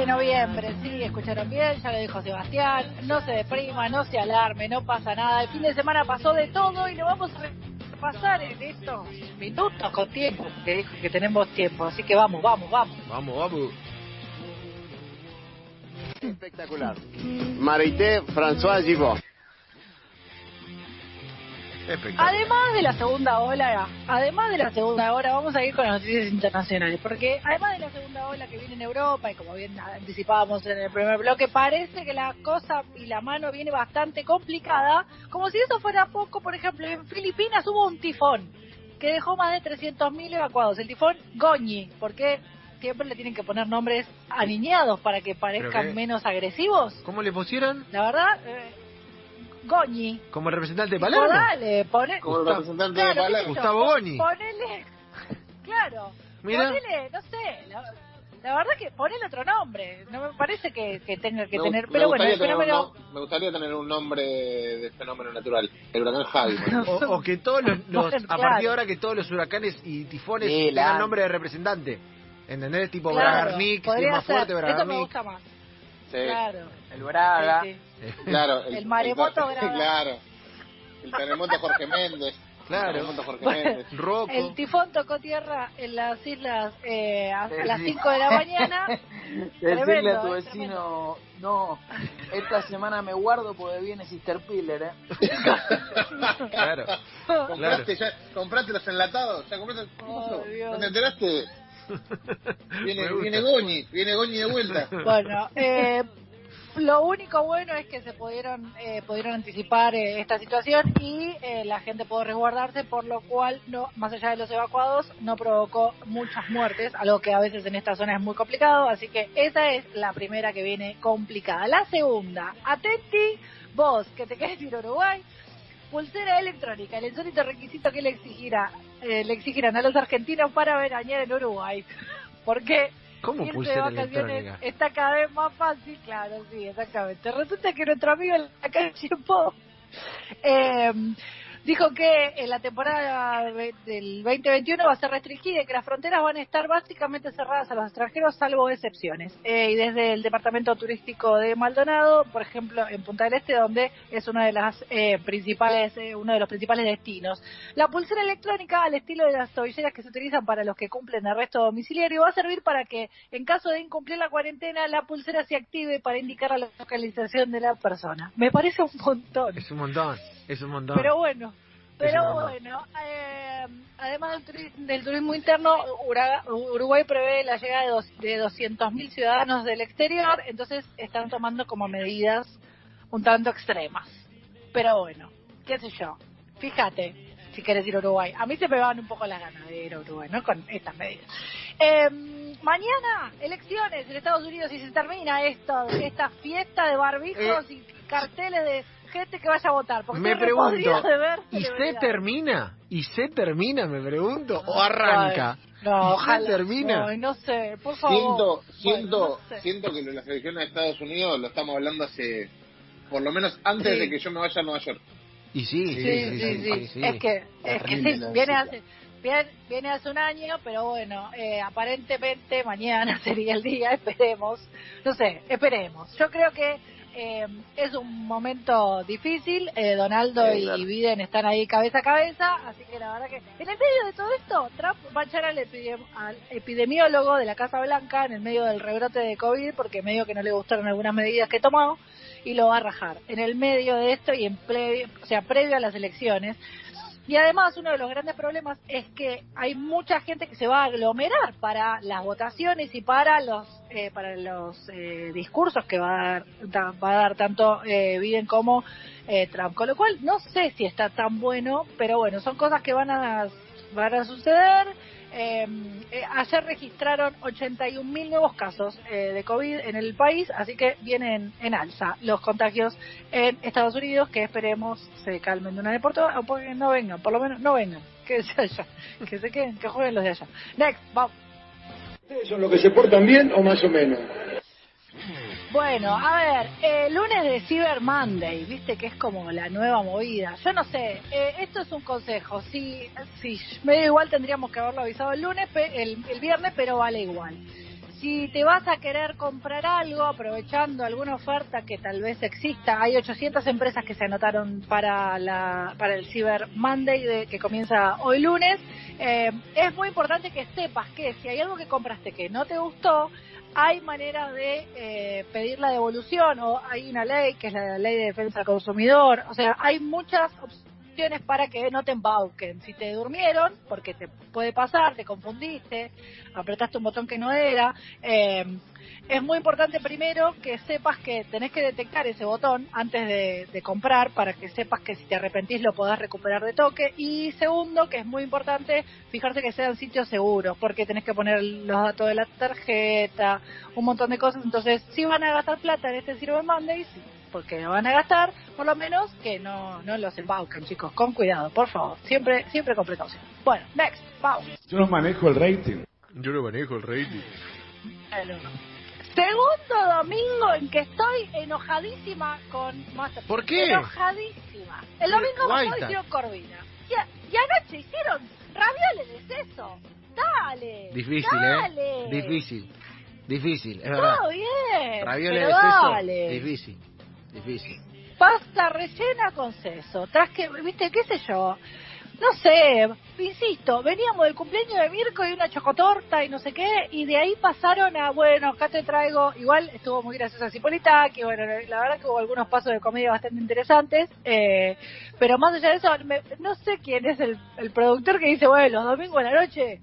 de noviembre, sí, escucharon bien, ya lo dijo Sebastián, no se deprima, no se alarme, no pasa nada, el fin de semana pasó de todo y lo vamos a pasar en estos minutos con tiempo, que dijo que tenemos tiempo, así que vamos, vamos, vamos. Vamos, vamos. Espectacular. Marité François Givot. Además de la segunda ola, además de la segunda ola, vamos a ir con las noticias internacionales, porque además de la segunda ola que viene en Europa, y como bien anticipábamos en el primer bloque, parece que la cosa y la mano viene bastante complicada, como si eso fuera poco, por ejemplo, en Filipinas hubo un tifón que dejó más de 300.000 evacuados, el tifón Goñi, porque siempre le tienen que poner nombres aniñados para que parezcan menos agresivos. ¿Cómo le pusieron? La verdad, eh, Goñi. Como el representante de Palermo. dale, poné, Como el representante de Palermo. Gustavo Goñi. Ponele, claro, Mira. ponele, no sé, la, la verdad que ponele otro nombre, no me parece que, que tenga que Me- tener, me pero bueno, el tener un fenómeno, me gustaría tener un nombre de fenómeno natural. El huracán Javi. O, o que todos los, los- Bueno, a claro. partir de ahora que todos los huracanes y tifones Sí, tengan la- nombre de representante. ¿Entendés? Tipo claro, Bragarnik, si es más ser, fuerte eso me Bragarnik. gusta más, claro, El Braga. sí, sí. claro. El maremoto el- Braga. Claro. El terremoto Jorge Méndez. Claro. El tifón tocó tierra en las islas eh, a, las Sí. 5 de la mañana. Decirle Tremendo, a tu eh, vecino, no, esta semana me guardo porque viene Sister Piller, ¿eh? Claro. ¿Compraste, ya, ¿Compraste los enlatados? ¿Ya Oh, te enteraste? Viene, viene Goñi, viene Goñi de vuelta. Bueno, eh, lo único bueno es que se pudieron eh, pudieron anticipar eh, esta situación y eh, la gente pudo resguardarse, por lo cual, no más allá de los evacuados, no provocó muchas muertes, algo que a veces en esta zona es muy complicado. Así que esa es la primera que viene complicada. La segunda, atenti, vos que te ir a Uruguay. Pulsera electrónica, el insólito requisito que le exigirá, eh, le exigirán a los argentinos para veranear en Uruguay. Porque ¿Cómo irse de vacaciones electrónica? está cada vez más fácil, claro, sí, exactamente. Resulta que nuestro amigo en la calle Po eh, dijo que en la temporada del 2021 va a ser restringida y que las fronteras van a estar básicamente cerradas a los extranjeros, salvo excepciones. Eh, y desde el departamento turístico de Maldonado, por ejemplo, en Punta del Este, donde es una de las eh, principales, eh, uno de los principales destinos. La pulsera electrónica, al estilo de las tobilleras que se utilizan para los que cumplen arresto domiciliario, va a servir para que, en caso de incumplir la cuarentena, la pulsera se active para indicar la localización de la persona. Me parece un montón. Es un montón, es un montón. Pero bueno, pero bueno, eh, además del, turi- del turismo interno, Uruguay prevé la llegada de, dos, de 200.000 ciudadanos del exterior, entonces están tomando como medidas un tanto extremas. Pero bueno, qué sé yo, fíjate si quieres ir a Uruguay. A mí se me van un poco las ganas de ir a Uruguay, ¿no? Con estas medidas. Eh, mañana, elecciones en Estados Unidos y se termina esto, esta fiesta de barbijos y carteles de gente que vaya a votar. Porque me pregunto, de ver ¿y se termina? ¿Y se termina, me pregunto? ¿O arranca? No, ¿Y se ojalá. termina? No sé, por favor. Siento, siento, Bueno, no sé. siento que lo de las elecciones de Estados Unidos lo estamos hablando hace, por lo menos antes Sí. de que yo me vaya a Nueva York. Y sí, sí, Sí, sí, sí. sí. Es que, es que viene hace, viene, viene hace un año, pero bueno, eh, aparentemente mañana sería el día, esperemos. No sé, esperemos. Yo creo que eh, es un momento difícil. Eh, Donaldo Sí, y. Biden están ahí cabeza a cabeza, así que la verdad que en el medio de todo esto, Trump va a echar al, epidem- al epidemiólogo de la Casa Blanca en el medio del rebrote de COVID, porque medio que no le gustaron algunas medidas que tomó y lo va a rajar en el medio de esto y en ple- o sea, previo a las elecciones. Y además uno de los grandes problemas es que hay mucha gente que se va a aglomerar para las votaciones y para los eh, para los eh, discursos que va a dar, da- va a dar tanto eh, Biden como eh, Trump. Con lo cual no sé si está tan bueno, pero bueno, son cosas que van a van a suceder. Eh, eh, ayer registraron 81.000 nuevos casos eh, de COVID en el país, así que vienen en alza los contagios en Estados Unidos, que esperemos se calmen de una vez por todas, o porque no vengan, por lo menos no vengan, que se allá, que se queden, que jueguen los de allá. Next, vamos. ¿Ustedes son los que se portan bien o más o menos? Bueno, a ver, eh, lunes de Cyber Monday, viste que es como la nueva movida. Yo no sé, eh, esto es un consejo. Si, si medio igual tendríamos que haberlo avisado el lunes, el, el viernes, pero vale igual. si te vas a querer comprar algo, aprovechando alguna oferta que tal vez exista, hay 800 empresas que se anotaron para la para el Cyber Monday de, que comienza hoy lunes. Eh, es muy importante que sepas que si hay algo que compraste que no te gustó, hay manera de eh, pedir la devolución o hay una ley que es la ley de defensa del consumidor. O sea, hay muchas opciones para que no te embauquen. Si te durmieron, porque te puede pasar, te confundiste, apretaste un botón que no era. Eh, es muy importante primero que sepas que tenés que detectar ese botón antes de, de, comprar para que sepas que si te arrepentís lo podás recuperar de toque. Y segundo, que es muy importante, fijarse que sean sitios seguros, porque tenés que poner los datos de la tarjeta, un montón de cosas. Entonces, si van a gastar plata en este Cyber Monday, porque lo van a gastar, por lo menos que no, no los embauquen, chicos, con cuidado, por favor. Siempre, siempre con precaución. Bueno, next, vamos. Yo no manejo el rating. Yo no manejo el rating. Segundo domingo en que estoy enojadísima con Masterchef. ¿Por qué? Enojadísima. El domingo pasado hicieron Corvina. Y, y, anoche hicieron ravioles de eso. Dale. Difícil, dale. ¿eh? Difícil. Difícil, es verdad. Todo bien. Ravioles de seso. dale. Difícil. Difícil. Pasta rellena con seso. Tras que, viste, qué sé yo. No sé, insisto, veníamos del cumpleaños de Mirko y una chocotorta y no sé qué, y de ahí pasaron a, bueno, acá te traigo, igual estuvo muy graciosa Cipolita, que bueno, la verdad que hubo algunos pasos de comedia bastante interesantes, eh, pero más allá de eso, me, no sé quién es el, el productor que dice, bueno, los domingos en la noche,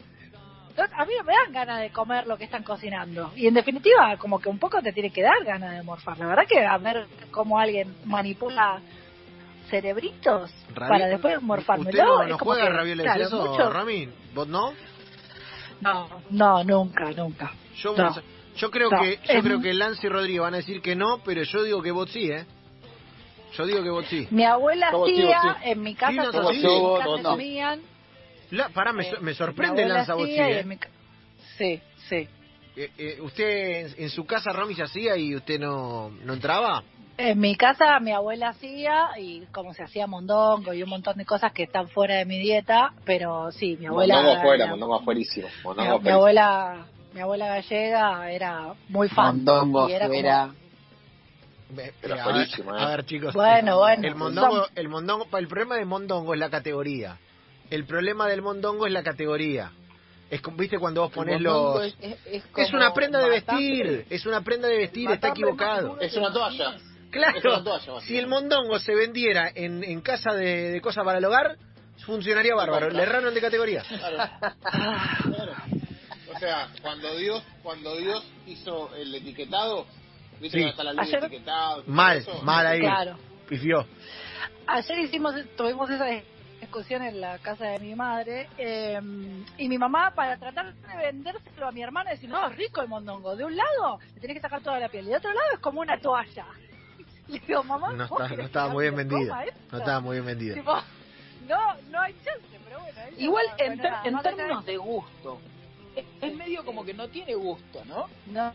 a mí no me dan ganas de comer lo que están cocinando. Y en definitiva, como que un poco te tiene que dar ganas de morfar. La verdad que a ver cómo alguien manipula cerebritos para después morfármelo. ¿Usted no, es no como juega que, ravioles claro, eso, mucho- Rami? ¿Vos no? No, no, nunca, nunca. Yo, No. yo creo No, que yo es- creo que Lance y Rodrigo van a decir que no, pero yo digo que vos sí, ¿eh? Yo digo que vos sí. Mi abuela ¿Cómo sí, hacía, sí? en mi casa, Sí, no, no. comían. La, pará, me, eh, me sorprende abuela Lanza ¿eh? mi Sí, sí. Eh, eh, ¿Usted en, en su casa Rami se hacía y usted no, no entraba? En mi casa mi abuela hacía y como se hacía mondongo y un montón de cosas que están fuera de mi dieta, pero sí, mi abuela Mondongo afuera, la- mondongo afuerísimo. mi, Mondongo mi afuerísimo. abuela mi abuela gallega era muy fan Mondongo era como- fuera. Eh, Era a, ver, ¿eh? a ver, chicos. Bueno, bueno, El mondongo, son- el mondongo, el problema del mondongo es la categoría. El problema del mondongo es la categoría. Es como, viste cuando vos pones los Es, es- es es como una prenda de vestir, es una prenda de vestir, está equivocado. Es una toalla. una Claro, toalla, si el mondongo se vendiera en, en casa de, de cosas para el hogar, funcionaría bárbaro. Le erraron de categoría. Claro, claro. O sea, cuando Dios, cuando Dios hizo el etiquetado, viste Sí. que hasta la ley Ayer- etiquetado. Mal, eso, mal ahí. claro Pifió. ayer hicimos tuvimos esa discusión en la casa de mi madre eh, y mi mamá para tratar de vendérselo a mi hermana decir no es rico el mondongo de un lado le tenés que sacar toda la piel y de otro lado es como una toalla le digo mamá No, ¿vos está- querés no estaba muy bien vendida. coma esto?". No estaba muy bien vendida. Tipo, no no hay chance pero bueno Igual en, ter- términos de gusto, es, es medio como que no tiene gusto, ¿no? no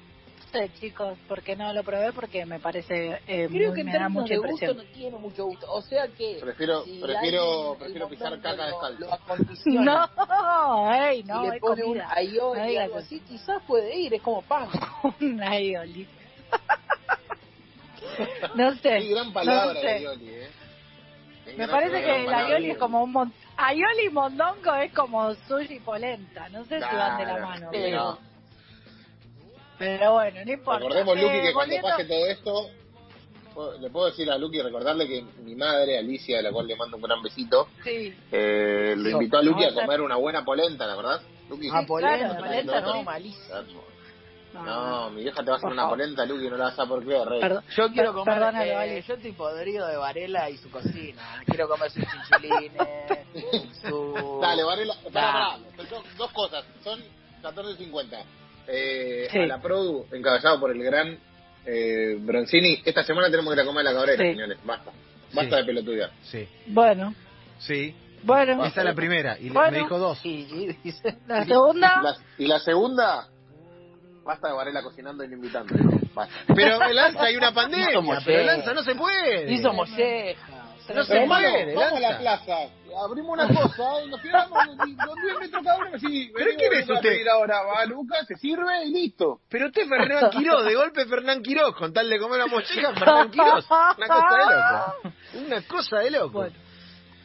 sé chicos porque no lo probé porque me parece eh, Creo muy- que en me da términos mucha de gusto impresión no tiene mucho gusto. O sea que. Prefiero- si prefiero- prefiero pisar caca lo- acondiciona no ey no y le pone un comida aioli No algo así, quizás puede ir, es como pan. un aioli no sé Qué gran palabra no de sé. Aioli, ¿eh? Qué Me gran- parece qué que gran el aioli es como un mon... aioli mondongo es como sushi y polenta. No sé si van de la mano. sí, Pero, no. Pero bueno, no importa. Recordemos, Luqui, Eh, que cuando volviendo- pase todo esto, le puedo decir a Luqui, recordarle que mi madre, Alicia, de la cual le mando un gran besito, Sí, eh, lo Sí. invitó a Luqui a comer una buena polenta, ¿la verdad? Luqui. Ah, polenta, claro, polenta, no. no, malísimo. No, mi vieja te va a hacer una favor. polenta, Luqui, no la vas a por creer, rey. Perdón. Yo quiero comer, perdónalo, eh, Ali. yo estoy podrido de Varela y su cocina. Quiero comer sus chinchulines, su... Dale, Varela, pará, pará, dos cosas, son 14.50. Eh, Sí. A la Produ, encabezado por el gran eh, Bronzini, esta semana tenemos que ir a comer la cabrera, Sí. señores, basta. Basta Sí. de pelotudear. Sí, Bueno, sí. bueno. Esta es la primera. Y Bueno. me dijo dos. Y, y dice... La segunda, La- y la segunda, basta de Varela cocinando y no invitando. Basta. Pero Lanza hay una pandemia. Somos Pero. Lanza no se puede. Hizo mollejas. No se Pero puede, vamos a la plaza, abrimos una cosa y nos quedamos con 10 metros cada uno. Sí, ¿Pero venimos, quién es venimos a usted? ahora va Lucas, se sirve y listo. Pero usted Fernán Quirós, de golpe Fernán Quirós, con tal de comer la mochila, Fernán Quirós. Una cosa de loco. Una cosa de loco. Bueno,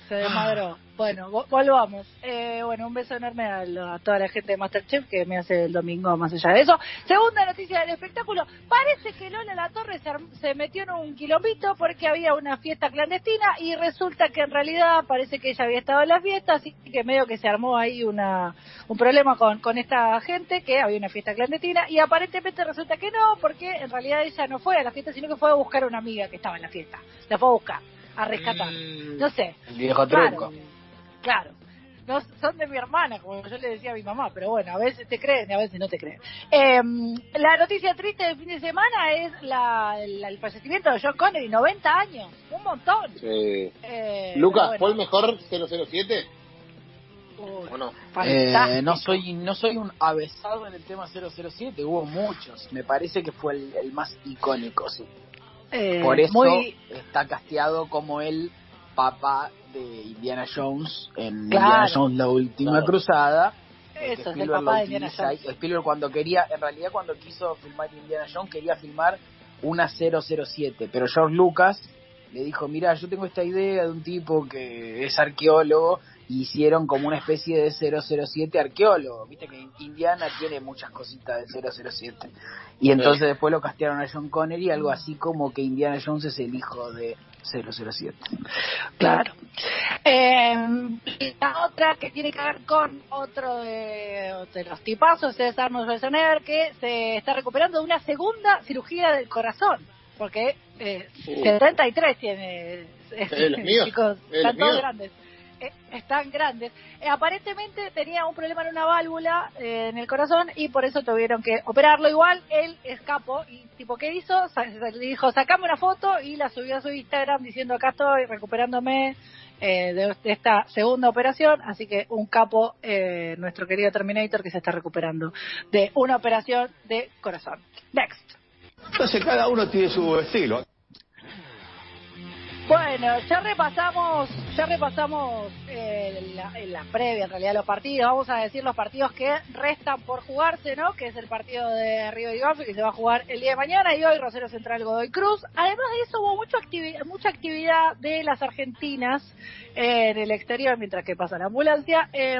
se desmadró. Bueno, vo- volvamos. Eh, bueno, un beso enorme a, lo- a toda la gente de Masterchef que me hace el domingo más allá de eso. Segunda noticia del espectáculo. Parece que Lola La Torre se, se metió en un quilombito porque había una fiesta clandestina y resulta que en realidad parece que ella había estado en la fiesta, así que medio que se armó ahí una, un problema con, con esta gente que había una fiesta clandestina y aparentemente resulta que no, porque en realidad ella no fue a la fiesta, sino que fue a buscar a una amiga que estaba en la fiesta. La fue a buscar, a rescatar. Mm. No sé, El viejo Claro, truco. Claro. No, son de mi hermana, como yo le decía a mi mamá, pero bueno, a veces te creen y a veces no te creen. Eh, la noticia triste del fin de semana es la, la- el fallecimiento de John Connery, 90 años, un montón. Sí. Eh, Lucas, pero ¿fue el bueno, mejor 007 uy, o no? Eh, no soy no soy un avesado en el tema 007, hubo muchos. Me parece que fue el, el más icónico, sí. Eh, Por eso muy, está casteado como el papá de Indiana Jones en Claro. Indiana Jones la última Claro. cruzada. Eso, es el papá de Indiana Jones. Spielberg cuando quería, en realidad cuando quiso filmar Indiana Jones quería filmar una 007, pero George Lucas le dijo, mira, yo tengo esta idea de un tipo que es arqueólogo hicieron como una especie de 007 arqueólogo. Viste que Indiana tiene muchas cositas de 007. Y entonces después lo castearon a John Connery, algo así como que Indiana Jones es el hijo de 007. Claro. Eh, y la otra que tiene que ver con otro de, de los tipazos es Arnold Schwarzenegger que se está recuperando de una segunda cirugía del corazón. Porque eh, Uh. 73 tiene. ¿Eh, los míos? Chicos, ¿Eh, los están todos míos? grandes. Eh, están grandes. Eh, aparentemente tenía un problema en una válvula eh, en el corazón y por eso tuvieron que operarlo. Igual él escapó y tipo, ¿qué hizo? Le dijo, sacame una foto y la subió a su Instagram diciendo acá estoy recuperándome eh, de, de esta segunda operación. Así que un capo, nuestro querido Terminator que se está recuperando de una operación de corazón. Next. Entonces cada uno tiene su estilo. Bueno, ya repasamos, ya repasamos eh, la, previa, en realidad, los partidos. Vamos a decir los partidos que restan por jugarse, ¿no? Que es el partido de River y Banfield que se va a jugar el día de mañana y hoy Rosario Central Godoy Cruz. Además de eso, hubo mucha, activi- mucha actividad de las argentinas en el exterior mientras que pasa la ambulancia. Eh,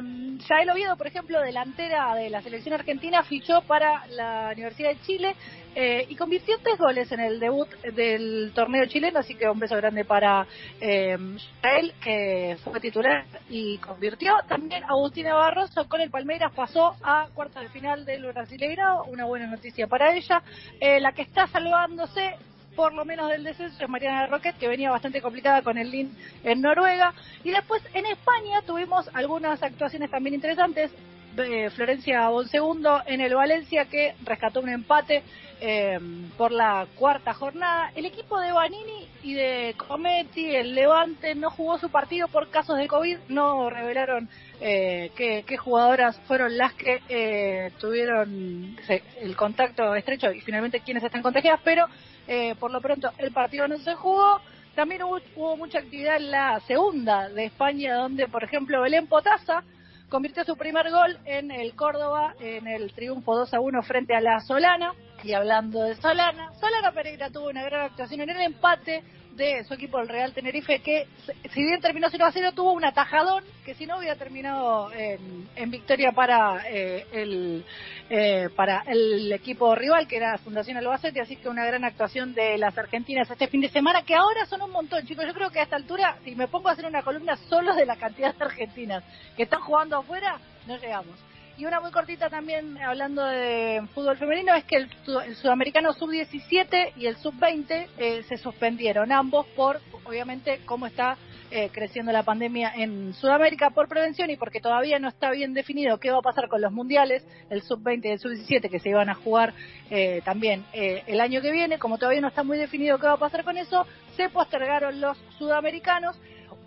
Yael Oviedo, por ejemplo, delantera de la selección argentina, fichó para la Universidad de Chile eh, y convirtió tres goles en el debut del torneo chileno, así que un beso grande para eh, Yael, que fue titular y convirtió. También Agustina Barroso con el Palmeiras pasó a cuartos de final del Brasileirao, una buena noticia para ella. Eh, la que está salvándose por lo menos del descenso es Mariana Roquet, que venía bastante complicada con el Lin en Noruega. Y después en España tuvimos algunas actuaciones también interesantes. Eh, Florencia Bonsegundo en el Valencia que rescató un empate eh, por la cuarta jornada. El equipo de Banini y de Cometti, el Levante, no jugó su partido por casos de COVID, no revelaron eh, qué, jugadoras fueron las que eh, tuvieron el contacto estrecho y finalmente quiénes están contagiadas, pero eh, por lo pronto el partido no se jugó. También hubo, hubo mucha actividad en la segunda de España, donde, por ejemplo, Belén Potasa convirtió su primer gol en el Córdoba en el triunfo 2 a 1 frente a la Solana. Y hablando de Solana, Solana Pereira tuvo una gran actuación en el empate de su equipo, el Real Tenerife, que si bien terminó 0 a 0, tuvo un atajadón que si no hubiera terminado en, en victoria para eh, el eh, para el equipo rival, que era Fundación Albacete, así que una gran actuación de las argentinas este fin de semana, que ahora son un montón, chicos. Yo creo que a esta altura, si me pongo a hacer una columna solo de la cantidad de argentinas que están jugando afuera, no llegamos. Y una muy cortita también, hablando de fútbol femenino, es que el, el sudamericano sub-17 y el sub-20 eh, se suspendieron, ambos por, obviamente, cómo está eh, creciendo la pandemia en Sudamérica por prevención y porque todavía no está bien definido qué va a pasar con los mundiales, el sub-20 y el sub-17 que se iban a jugar eh, también eh, el año que viene, como todavía no está muy definido qué va a pasar con eso, se postergaron los sudamericanos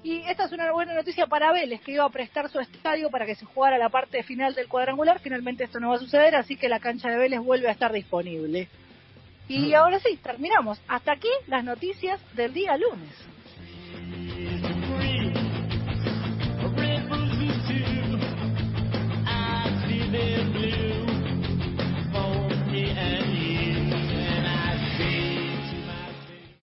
y esta es una buena noticia para Vélez, que iba a prestar su estadio para que se jugara la parte final del cuadrangular. Finalmente esto no va a suceder, así que la cancha de Vélez vuelve a estar disponible. Y ahora sí, terminamos. Hasta aquí las noticias del día lunes.